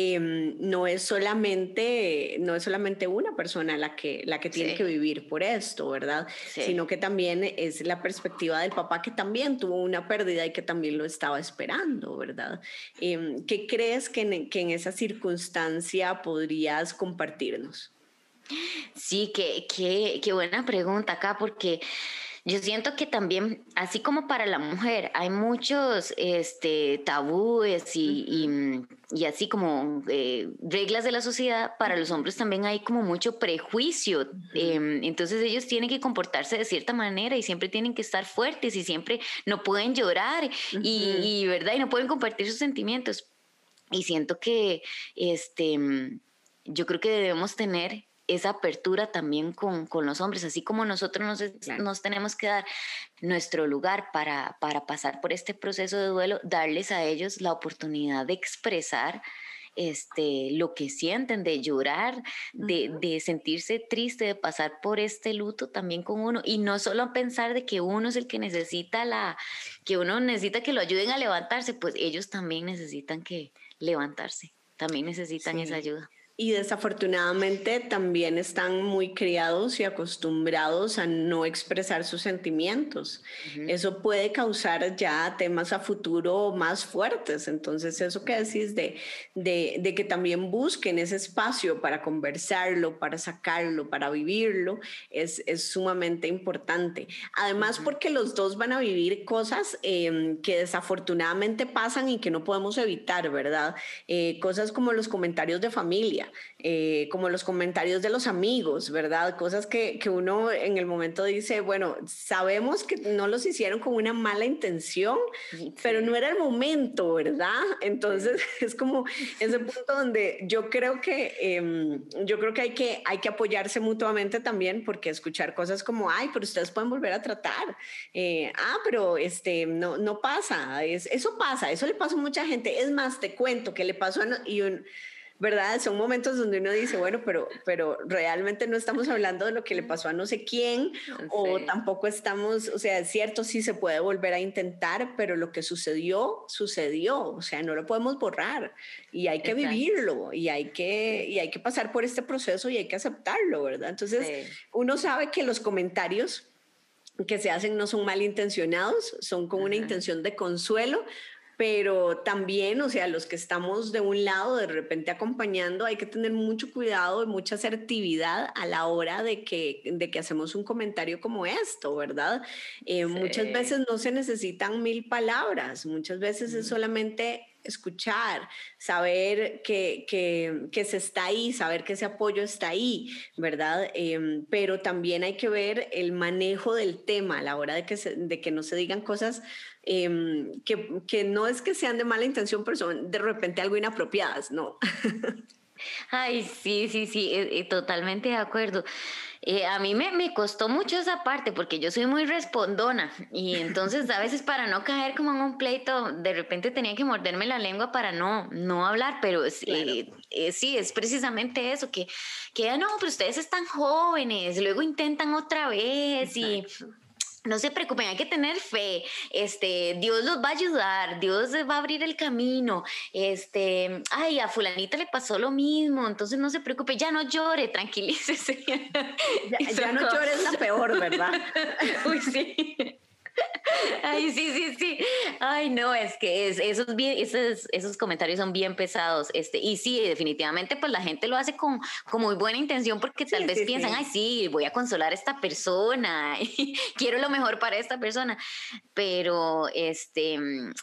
Speaker 3: Em, no, es solamente, no es solamente una persona la que, la que tiene que vivir por esto, ¿verdad? Sino que también es la perspectiva del papá que también tuvo una pérdida y que también lo estaba esperando, ¿verdad? Em, ¿Qué crees que en, que en esa circunstancia podrías compartirnos?
Speaker 2: Sí, qué, qué, qué buena pregunta acá, porque yo siento que también, así como para la mujer, hay muchos este, tabúes y, y, así como eh, reglas de la sociedad, para los hombres también hay como mucho prejuicio. Em, entonces ellos tienen que comportarse de cierta manera y siempre tienen que estar fuertes y siempre no pueden llorar y, ¿verdad? Y no pueden compartir sus sentimientos. Y siento que este, yo creo que debemos tener esa apertura también con, con los hombres, así como nosotros nos, nos, tenemos que dar nuestro lugar para, para pasar por este proceso de duelo, darles a ellos la oportunidad de expresar este, lo que sienten, de llorar, de, de, sentirse triste, de pasar por este luto también con uno. Y no solo pensar de que uno es el que necesita la, que uno necesita que lo ayuden a levantarse, pues ellos también necesitan que levantarse, también necesitan esa ayuda
Speaker 3: y desafortunadamente también están muy criados y acostumbrados a no expresar sus sentimientos. Eso puede causar ya temas a futuro más fuertes. Entonces, eso que decís de, de, que también busquen ese espacio para conversarlo, para sacarlo, para vivirlo, es, es sumamente importante. Además, porque los dos van a vivir cosas em, que desafortunadamente pasan y que no podemos evitar, ¿verdad? Eh, cosas como los comentarios de familia eh, como los comentarios de los amigos, ¿verdad? Cosas que, que, uno en el momento dice, bueno, sabemos que no los hicieron con una mala intención, pero no era el momento, ¿verdad? Entonces es como ese punto donde yo creo que, em, yo creo que hay, que hay que apoyarse mutuamente también, porque escuchar cosas como, ay, pero ustedes pueden volver a tratar, eh, ah, pero este, no, no pasa, es, eso pasa, eso le pasa a mucha gente, es más, te cuento que le pasó a... Y un, ¿verdad? Son momentos donde uno dice, bueno, pero, pero realmente no estamos hablando de lo que le pasó a no sé quién, o tampoco estamos, o sea, es cierto, sí se puede volver a intentar, pero lo que sucedió, sucedió, o sea, no lo podemos borrar y hay que vivirlo y hay que, y hay que pasar por este proceso y hay que aceptarlo, ¿verdad? Entonces, uno sabe que los comentarios que se hacen no son malintencionados, son con una intención de consuelo, pero también, o sea, los que estamos de un lado de repente acompañando, hay que tener mucho cuidado y mucha asertividad a la hora de que, de que hacemos un comentario como esto, ¿verdad? Eh, muchas veces no se necesitan mil palabras, muchas veces es solamente escuchar, saber que, que, se está ahí, saber que ese apoyo está ahí, ¿verdad? Em, pero también hay que ver el manejo del tema a la hora de que, de que no se digan cosas Em, que, que, no es que sean de mala intención, pero son de repente algo inapropiadas, ¿no?
Speaker 2: Ay, sí, sí, sí, eh, eh, totalmente de acuerdo. Eh, a mí me, me, costó mucho esa parte porque yo soy muy respondona y entonces a veces para no caer como en un pleito, de repente tenía que morderme la lengua para no, no hablar, pero sí, es precisamente eso, que, que no, pero ustedes están jóvenes, luego intentan otra vez y no se preocupen, hay que tener fe. Este, Dios los va a ayudar, Dios va a abrir el camino. Este, ay, a fulanita le pasó lo mismo, entonces no se preocupe, ya no llore, tranquilícese.
Speaker 3: Ya, ya no llore es la peor, ¿verdad?
Speaker 2: Uy, sí. Ay, sí, sí, sí. Ay, no, es que es, esos, bien, esos, esos comentarios son bien pesados. Este, y sí, definitivamente, pues la gente lo hace con, con muy buena intención porque tal vez piensan, ay, sí, voy a consolar a esta persona, quiero lo mejor para esta persona. Pero, este,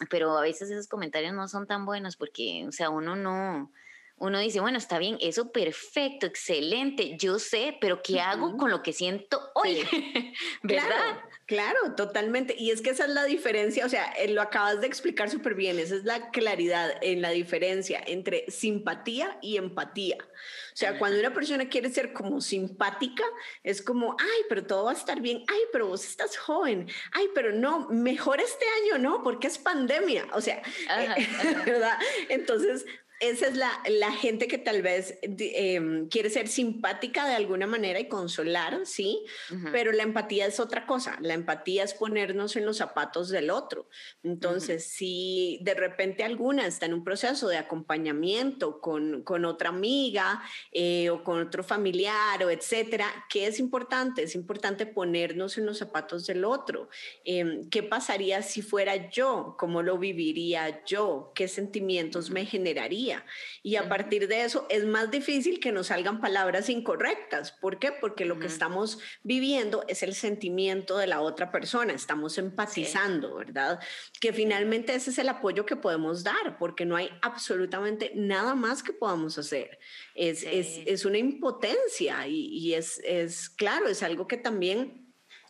Speaker 2: pero a veces esos comentarios no son tan buenos porque, o sea, uno no uno dice, bueno, está bien, eso perfecto, excelente, yo sé, pero ¿qué hago con lo que siento hoy?
Speaker 3: ¿Verdad? Claro, totalmente. Y es que esa es la diferencia, o sea, eh, lo acabas de explicar súper bien, esa es la claridad en la diferencia entre simpatía y empatía. O sea, cuando una persona quiere ser como simpática, es como, ay, pero todo va a estar bien, ay, pero vos estás joven, ay, pero no, mejor este año, ¿no? Porque es pandemia, o sea, ¿verdad? Entonces, esa es la, la, gente que tal vez em, quiere ser simpática de alguna manera y consolar, sí, pero la empatía es otra cosa. La empatía es ponernos en los zapatos del otro. Entonces, si de repente alguna está en un proceso de acompañamiento con, con otra amiga eh, o con otro familiar o etcétera, ¿qué es importante? Es importante ponernos en los zapatos del otro. Em, ¿Qué pasaría si fuera yo? ¿Cómo lo viviría yo? ¿Qué sentimientos me generaría? Y a partir de eso es más difícil que nos salgan palabras incorrectas. ¿Por qué? Porque lo que estamos viviendo es el sentimiento de la otra persona, estamos empatizando, ¿verdad? Que finalmente ese es el apoyo que podemos dar, porque no hay absolutamente nada más que podamos hacer. Es, es, es una impotencia y, y es, es, claro, es algo que también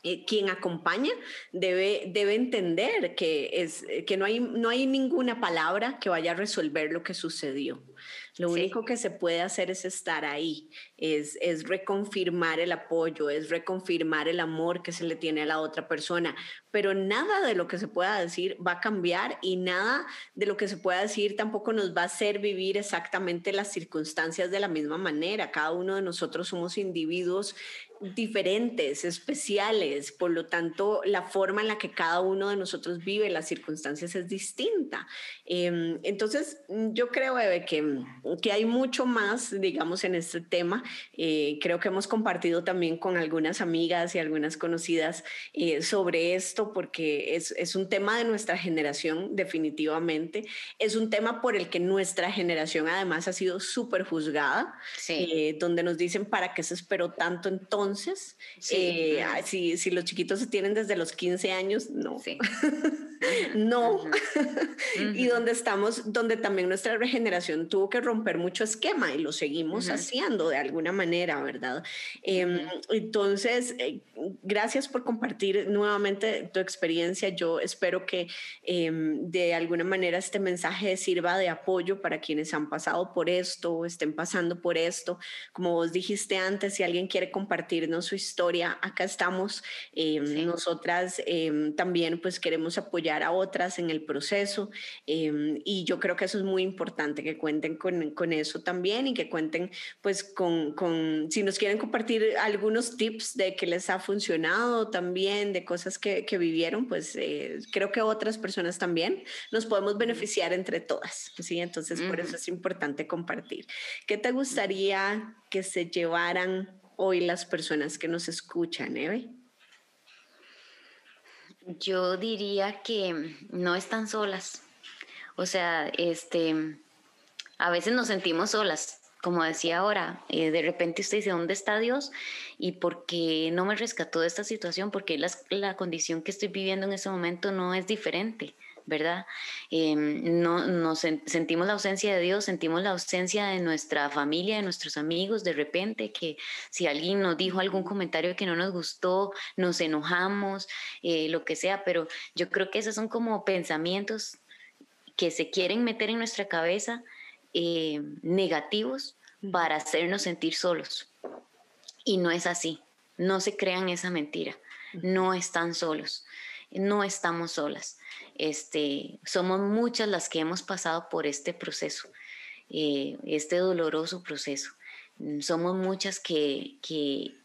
Speaker 3: eh, quien acompaña debe, debe entender que, es, que no, hay, no hay ninguna palabra que vaya a resolver lo que sucedió. Lo único que se puede hacer es estar ahí, es, es reconfirmar el apoyo, es reconfirmar el amor que se le tiene a la otra persona, pero nada de lo que se pueda decir va a cambiar y nada de lo que se pueda decir tampoco nos va a hacer vivir exactamente las circunstancias de la misma manera. Cada uno de nosotros somos individuos diferentes, especiales, por lo tanto la forma en la que cada uno de nosotros vive las circunstancias es distinta. Em, entonces, yo creo, Eve, que que hay mucho más, digamos, en este tema. Eh, creo que hemos compartido también con algunas amigas y algunas conocidas eh, sobre esto, porque es, es, un tema de nuestra generación, definitivamente. Es un tema por el que nuestra generación además ha sido súper juzgada, eh, donde nos dicen, ¿para qué se esperó tanto entonces? si, si, los chiquitos se tienen desde los 15 años, no. no. y donde estamos, donde también nuestra regeneración tuvo que romper mucho esquema y lo seguimos haciendo de alguna manera, ¿verdad? Em, entonces, eh, gracias por compartir nuevamente tu experiencia. Yo espero que em, de alguna manera este mensaje sirva de apoyo para quienes han pasado por esto o estén pasando por esto. Como vos dijiste antes, si alguien quiere compartirnos su historia, acá estamos. Em, nosotras también pues queremos apoyar a otras en el proceso y yo creo que eso es muy importante, que cuenten con con, eso también y que cuenten pues con, con, si nos quieren compartir algunos tips de que les ha funcionado también, de cosas que, que vivieron, pues eh, creo que otras personas también nos podemos beneficiar entre todas, ¿sí? Entonces por eso es importante compartir. ¿Qué te gustaría que se llevaran hoy las personas que nos escuchan, Eve?
Speaker 2: Yo diría que no están solas. O sea, este, a veces nos sentimos solas, como decía ahora, eh, de repente usted dice, ¿dónde está Dios? ¿Y por qué no me rescató de esta situación? Porque la, condición que estoy viviendo en ese momento no es diferente. ¿verdad? Em, no, nos sentimos la ausencia de Dios, sentimos la ausencia de nuestra familia, de nuestros amigos, de repente que si alguien nos dijo algún comentario que no nos gustó, nos enojamos, eh, lo que sea, pero yo creo que esos son como pensamientos que se quieren meter en nuestra cabeza eh, negativos para hacernos sentir solos. Y no es así. No se crean esa mentira. No están solos. No estamos solas. Este, somos muchas las que hemos pasado por este proceso, eh, este doloroso proceso. Somos muchas que, que,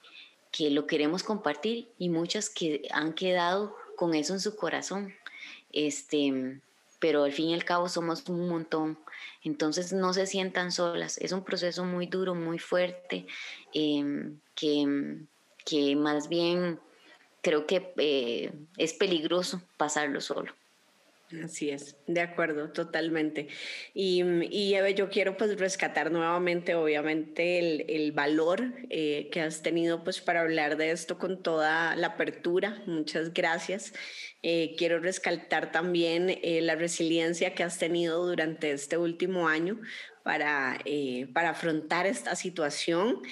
Speaker 2: que lo queremos compartir y muchas que han quedado con eso en su corazón. Este, pero al fin y al cabo somos un montón entonces no se sientan solas. Es un proceso muy duro, muy fuerte, em, que, que más bien creo que eh, es peligroso pasarlo solo.
Speaker 3: Así es, de acuerdo, totalmente. Y, Eve, yo quiero pues rescatar nuevamente, obviamente, el, el valor eh, que has tenido pues para hablar de esto con toda la apertura. Muchas gracias. Eh, quiero rescatar también eh, la resiliencia que has tenido durante este último año para, para afrontar esta situación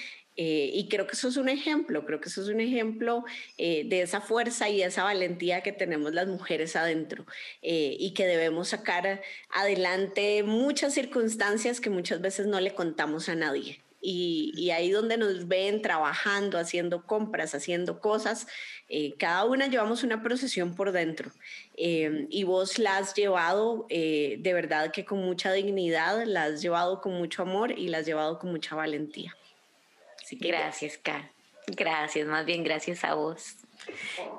Speaker 3: eh, y creo que eso es un ejemplo, creo que eso es un ejemplo eh, de esa fuerza y esa valentía que tenemos las mujeres adentro eh, y que debemos sacar adelante muchas circunstancias que muchas veces no le contamos a nadie. Y, y ahí donde nos ven trabajando, haciendo compras, haciendo cosas, cada una llevamos una procesión por dentro y vos la has llevado de verdad que con mucha dignidad, la has llevado con mucho amor y la has llevado con mucha valentía
Speaker 2: gracias, Kat. Gracias, más bien gracias a vos.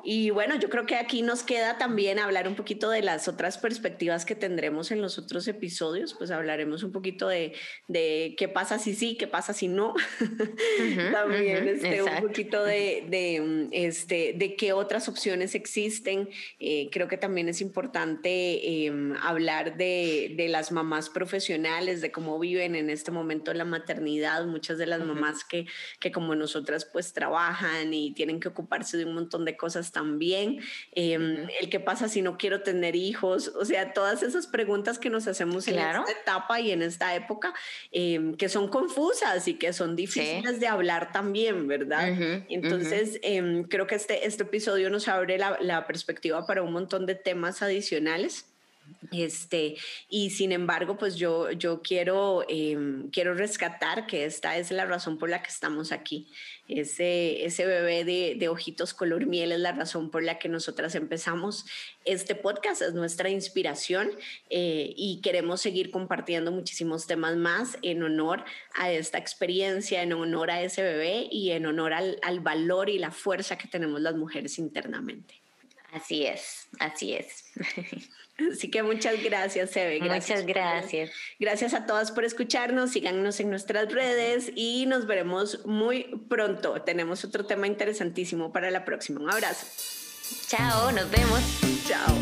Speaker 3: Y bueno, yo creo que aquí nos queda también hablar un poquito de las otras perspectivas que tendremos en los otros episodios, pues hablaremos un poquito de, de qué pasa si sí, qué pasa si no. también este, un poquito de, de, este, de qué otras opciones existen. Eh, creo que también es importante em, hablar de, de, las mamás profesionales, de cómo viven en este momento la maternidad, muchas de las mamás que, que como nosotras pues trabajan y tienen que ocuparse de un montón de cosas también. Em, el qué pasa si no quiero tener hijos, o sea, todas esas preguntas que nos hacemos en esta etapa y en esta época, em, que son confusas y que son difíciles de hablar también, ¿verdad? Entonces, em, creo que este, este episodio nos abre la, la perspectiva para un montón de temas adicionales. Este, y sin embargo, pues yo, yo quiero, em, quiero rescatar que esta es la razón por la que estamos aquí. Ese, ese bebé de, ojitos color miel es la razón por la que nosotras empezamos este podcast, es nuestra inspiración eh, y queremos seguir compartiendo muchísimos temas más en honor a esta experiencia, en honor a ese bebé y en honor al, al valor y la fuerza que tenemos las mujeres internamente.
Speaker 2: Así es, así es.
Speaker 3: Así que muchas gracias, Eve.
Speaker 2: muchas gracias.
Speaker 3: Gracias a todas por escucharnos. Síganos en nuestras redes y nos veremos muy pronto. Tenemos otro tema interesantísimo para la próxima. Un abrazo.
Speaker 2: Chao, nos vemos.
Speaker 3: Chao.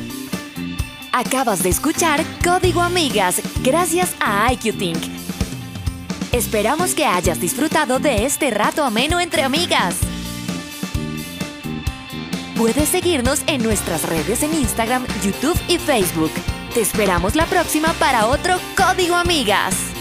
Speaker 1: Acabas de escuchar Código Amigas gracias a IQ Think. Esperamos que hayas disfrutado de este rato ameno entre amigas. Puedes seguirnos en nuestras redes en Instagram, YouTube y Facebook. Te esperamos la próxima para otro Código Amigas.